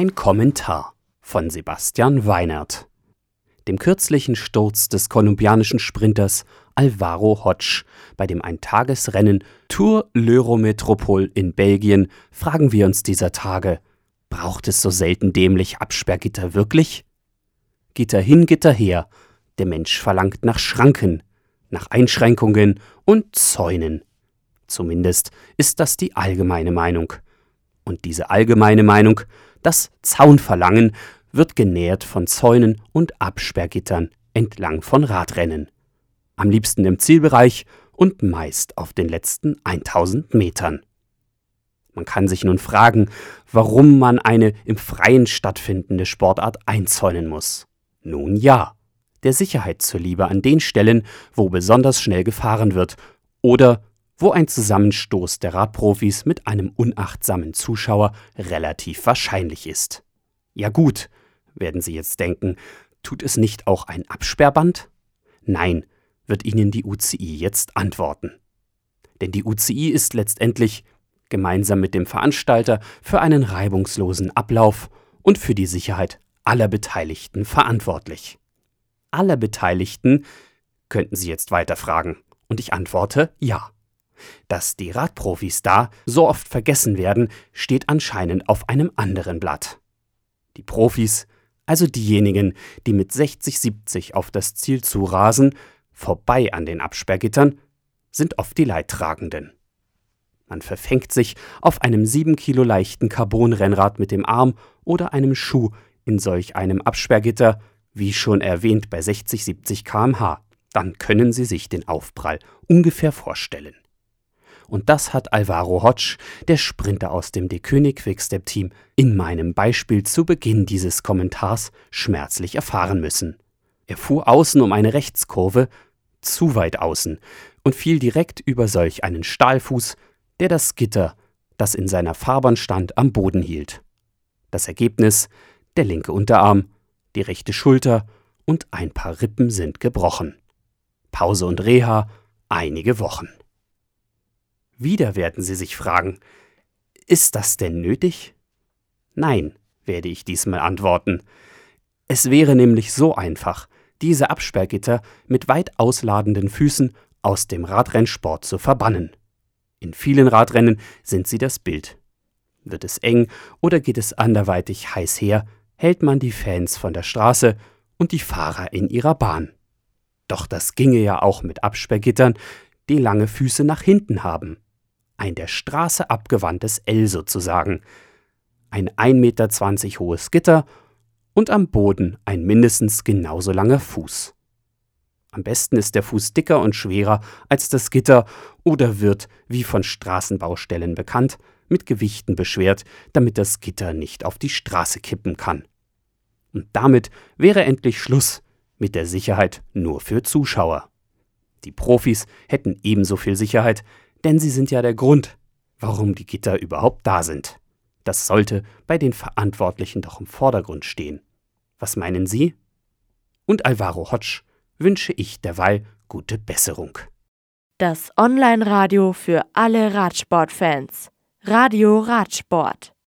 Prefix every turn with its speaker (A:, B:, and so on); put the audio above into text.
A: Ein Kommentar von Sebastian Weinert. Dem kürzlichen Sturz des kolumbianischen Sprinters Alvaro Hodge bei dem Eintagesrennen Tour l'Eurométropole in Belgien fragen wir uns dieser Tage, braucht es so selten dämlich Absperrgitter wirklich? Gitter hin, Gitter her, der Mensch verlangt nach Schranken, nach Einschränkungen und Zäunen. Zumindest ist das die allgemeine Meinung. Und diese allgemeine Meinung, das Zaunverlangen, wird genährt von Zäunen und Absperrgittern entlang von Radrennen. Am liebsten im Zielbereich und meist auf den letzten 1000 Metern. Man kann sich nun fragen, warum man eine im Freien stattfindende Sportart einzäunen muss. Nun ja, der Sicherheit zuliebe an den Stellen, wo besonders schnell gefahren wird oder wo ein Zusammenstoß der Radprofis mit einem unachtsamen Zuschauer relativ wahrscheinlich ist. Ja gut, werden Sie jetzt denken, tut es nicht auch ein Absperrband? Nein, wird Ihnen die UCI jetzt antworten. Denn die UCI ist letztendlich, gemeinsam mit dem Veranstalter, für einen reibungslosen Ablauf und für die Sicherheit aller Beteiligten verantwortlich. Aller Beteiligten könnten Sie jetzt weiter fragen, und ich antworte ja. Dass die Radprofis da so oft vergessen werden, steht anscheinend auf einem anderen Blatt. Die Profis, also diejenigen, die mit 60, 70 auf das Ziel zurasen, vorbei an den Absperrgittern, sind oft die Leidtragenden. Man verfängt sich auf einem 7 Kilo leichten Carbonrennrad mit dem Arm oder einem Schuh in solch einem Absperrgitter, wie schon erwähnt bei 60, 70 kmh. Dann können Sie sich den Aufprall ungefähr vorstellen. Und das hat Alvaro Hodge, der Sprinter aus dem De König Quickstep Team, in meinem Beispiel zu Beginn dieses Kommentars schmerzlich erfahren müssen. Er fuhr außen um eine Rechtskurve, zu weit außen, und fiel direkt über solch einen Stahlfuß, der das Gitter, das in seiner Fahrbahn stand, am Boden hielt. Das Ergebnis: der linke Unterarm, die rechte Schulter und ein paar Rippen sind gebrochen. Pause und Reha einige Wochen. Wieder werden Sie sich fragen, ist das denn nötig? Nein, werde ich diesmal antworten. Es wäre nämlich so einfach, diese Absperrgitter mit weit ausladenden Füßen aus dem Radrennsport zu verbannen. In vielen Radrennen sind sie das Bild. Wird es eng oder geht es anderweitig heiß her, hält man die Fans von der Straße und die Fahrer in ihrer Bahn. Doch das ginge ja auch mit Absperrgittern, die lange Füße nach hinten haben ein der Straße abgewandtes L sozusagen, ein 1,20 Meter hohes Gitter und am Boden ein mindestens genauso langer Fuß. Am besten ist der Fuß dicker und schwerer als das Gitter oder wird, wie von Straßenbaustellen bekannt, mit Gewichten beschwert, damit das Gitter nicht auf die Straße kippen kann. Und damit wäre endlich Schluss mit der Sicherheit nur für Zuschauer. Die Profis hätten ebenso viel Sicherheit, denn sie sind ja der Grund, warum die Gitter überhaupt da sind. Das sollte bei den Verantwortlichen doch im Vordergrund stehen. Was meinen Sie? Und Alvaro Hodge wünsche ich derweil gute Besserung.
B: Das Online-Radio für alle Radsportfans. Radio Radsport.